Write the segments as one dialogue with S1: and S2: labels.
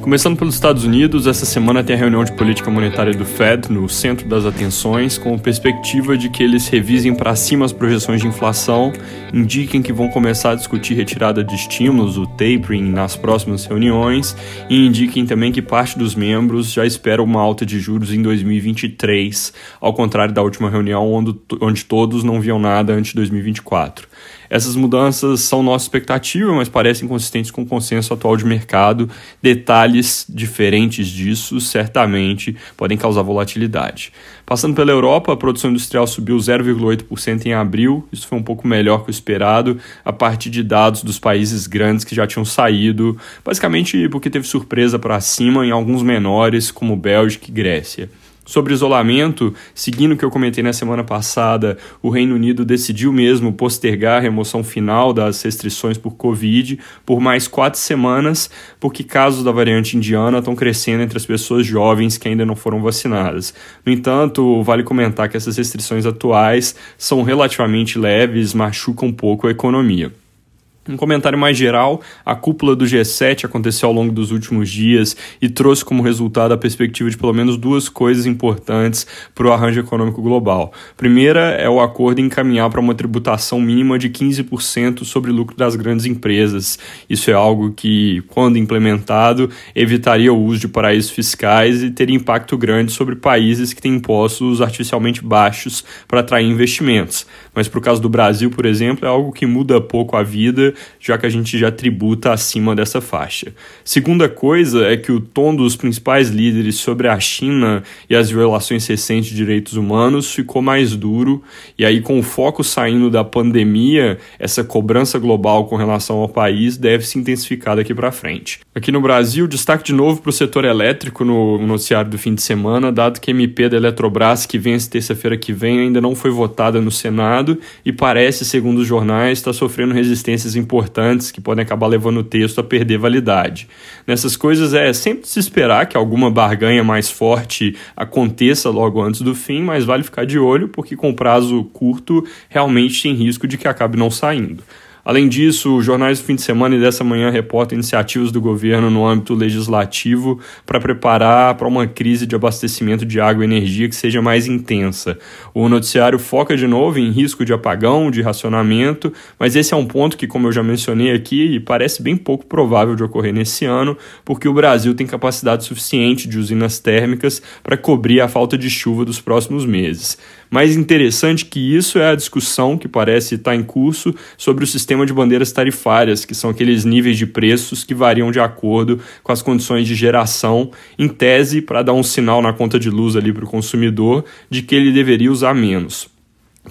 S1: Começando pelos Estados Unidos, essa semana tem a reunião de política monetária do Fed no centro das atenções, com perspectiva de que eles revisem para cima as projeções de inflação, indiquem que vão começar a discutir retirada de estímulos, o tapering, nas próximas reuniões, e indiquem também que parte dos membros já espera uma alta de juros em 2023, ao contrário da última reunião, onde, onde todos não viam nada antes de 2024. Essas mudanças são nossa expectativa, mas parecem consistentes com o consenso atual de mercado. Detalhes diferentes disso certamente podem causar volatilidade. Passando pela Europa, a produção industrial subiu 0,8% em abril, isso foi um pouco melhor que o esperado, a partir de dados dos países grandes que já tinham saído, basicamente porque teve surpresa para cima em alguns menores, como Bélgica e Grécia. Sobre isolamento, seguindo o que eu comentei na semana passada, o Reino Unido decidiu mesmo postergar a remoção final das restrições por Covid por mais quatro semanas, porque casos da variante indiana estão crescendo entre as pessoas jovens que ainda não foram vacinadas. No entanto, vale comentar que essas restrições atuais são relativamente leves, machucam um pouco a economia. Um comentário mais geral, a cúpula do G7 aconteceu ao longo dos últimos dias e trouxe como resultado a perspectiva de pelo menos duas coisas importantes para o arranjo econômico global. Primeira é o acordo encaminhar para uma tributação mínima de 15% sobre o lucro das grandes empresas. Isso é algo que, quando implementado, evitaria o uso de paraísos fiscais e teria impacto grande sobre países que têm impostos artificialmente baixos para atrair investimentos. Mas para o caso do Brasil, por exemplo, é algo que muda pouco a vida já que a gente já tributa acima dessa faixa. Segunda coisa é que o tom dos principais líderes sobre a China e as violações recentes de direitos humanos ficou mais duro, e aí, com o foco saindo da pandemia, essa cobrança global com relação ao país deve se intensificar daqui para frente. Aqui no Brasil, destaque de novo para o setor elétrico no noticiário do fim de semana, dado que a MP da Eletrobras, que vence terça-feira que vem, ainda não foi votada no Senado e parece, segundo os jornais, estar sofrendo resistências importantes que podem acabar levando o texto a perder validade. Nessas coisas é sempre se esperar que alguma barganha mais forte aconteça logo antes do fim, mas vale ficar de olho porque com prazo curto realmente tem risco de que acabe não saindo. Além disso, os jornais do fim de semana e dessa manhã reportam iniciativas do governo no âmbito legislativo para preparar para uma crise de abastecimento de água e energia que seja mais intensa. O noticiário foca de novo em risco de apagão, de racionamento, mas esse é um ponto que, como eu já mencionei aqui, parece bem pouco provável de ocorrer nesse ano, porque o Brasil tem capacidade suficiente de usinas térmicas para cobrir a falta de chuva dos próximos meses. Mais interessante que isso é a discussão que parece estar em curso sobre o sistema de bandeiras tarifárias, que são aqueles níveis de preços que variam de acordo com as condições de geração, em tese para dar um sinal na conta de luz ali para o consumidor de que ele deveria usar menos.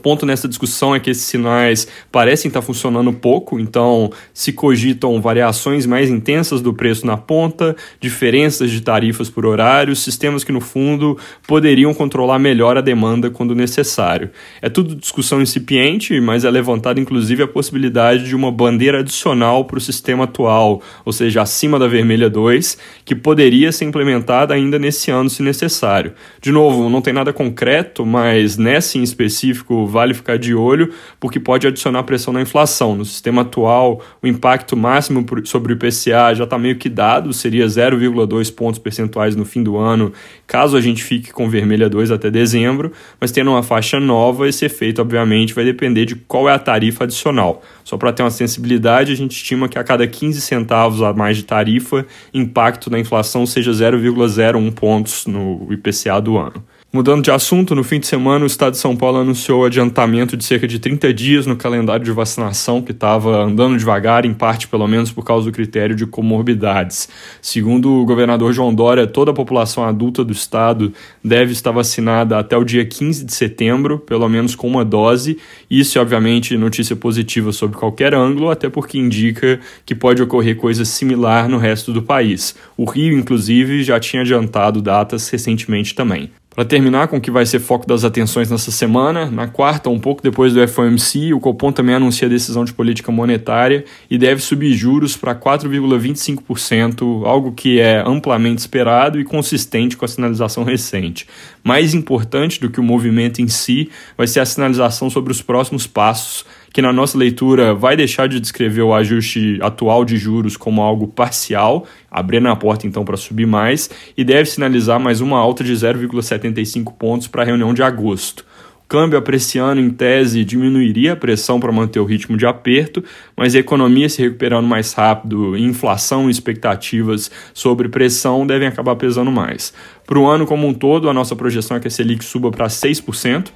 S1: Ponto nessa discussão é que esses sinais parecem estar funcionando pouco, então se cogitam variações mais intensas do preço na ponta, diferenças de tarifas por horário, sistemas que no fundo poderiam controlar melhor a demanda quando necessário. É tudo discussão incipiente, mas é levantada inclusive a possibilidade de uma bandeira adicional para o sistema atual, ou seja, acima da vermelha 2, que poderia ser implementada ainda nesse ano se necessário. De novo, não tem nada concreto, mas nessa em específico vale ficar de olho, porque pode adicionar pressão na inflação. No sistema atual, o impacto máximo sobre o IPCA já está meio que dado, seria 0,2 pontos percentuais no fim do ano, caso a gente fique com vermelha 2 até dezembro, mas tendo uma faixa nova, esse efeito, obviamente, vai depender de qual é a tarifa adicional. Só para ter uma sensibilidade, a gente estima que a cada 15 centavos a mais de tarifa, impacto na inflação seja 0,01 pontos no IPCA do ano. Mudando de assunto, no fim de semana o Estado de São Paulo anunciou adiantamento de cerca de 30 dias no calendário de vacinação, que estava andando devagar, em parte pelo menos por causa do critério de comorbidades. Segundo o governador João Dória, toda a população adulta do Estado deve estar vacinada até o dia 15 de setembro, pelo menos com uma dose. Isso é, obviamente, notícia positiva sobre qualquer ângulo, até porque indica que pode ocorrer coisa similar no resto do país. O Rio, inclusive, já tinha adiantado datas recentemente também. Para terminar com o que vai ser foco das atenções nessa semana, na quarta, um pouco depois do FOMC, o Copom também anuncia a decisão de política monetária e deve subir juros para 4,25%, algo que é amplamente esperado e consistente com a sinalização recente. Mais importante do que o movimento em si vai ser a sinalização sobre os próximos passos que na nossa leitura vai deixar de descrever o ajuste atual de juros como algo parcial, abrindo a porta então para subir mais, e deve sinalizar mais uma alta de 0,75 pontos para a reunião de agosto câmbio apreciando em tese diminuiria a pressão para manter o ritmo de aperto, mas a economia se recuperando mais rápido, inflação e expectativas sobre pressão devem acabar pesando mais. Para o ano como um todo, a nossa projeção é que a Selic suba para 6%,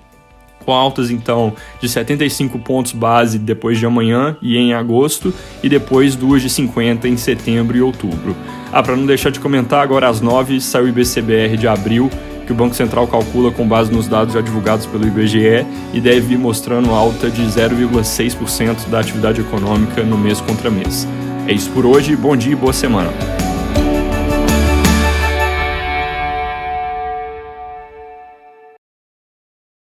S1: com altas então de 75 pontos base depois de amanhã e em agosto, e depois duas de 50 em setembro e outubro. Ah, para não deixar de comentar, agora às 9 saiu o IBCBR de abril, que o Banco Central calcula com base nos dados já divulgados pelo IBGE e deve vir mostrando alta de 0,6% da atividade econômica no mês contra mês. É isso por hoje, bom dia e boa semana.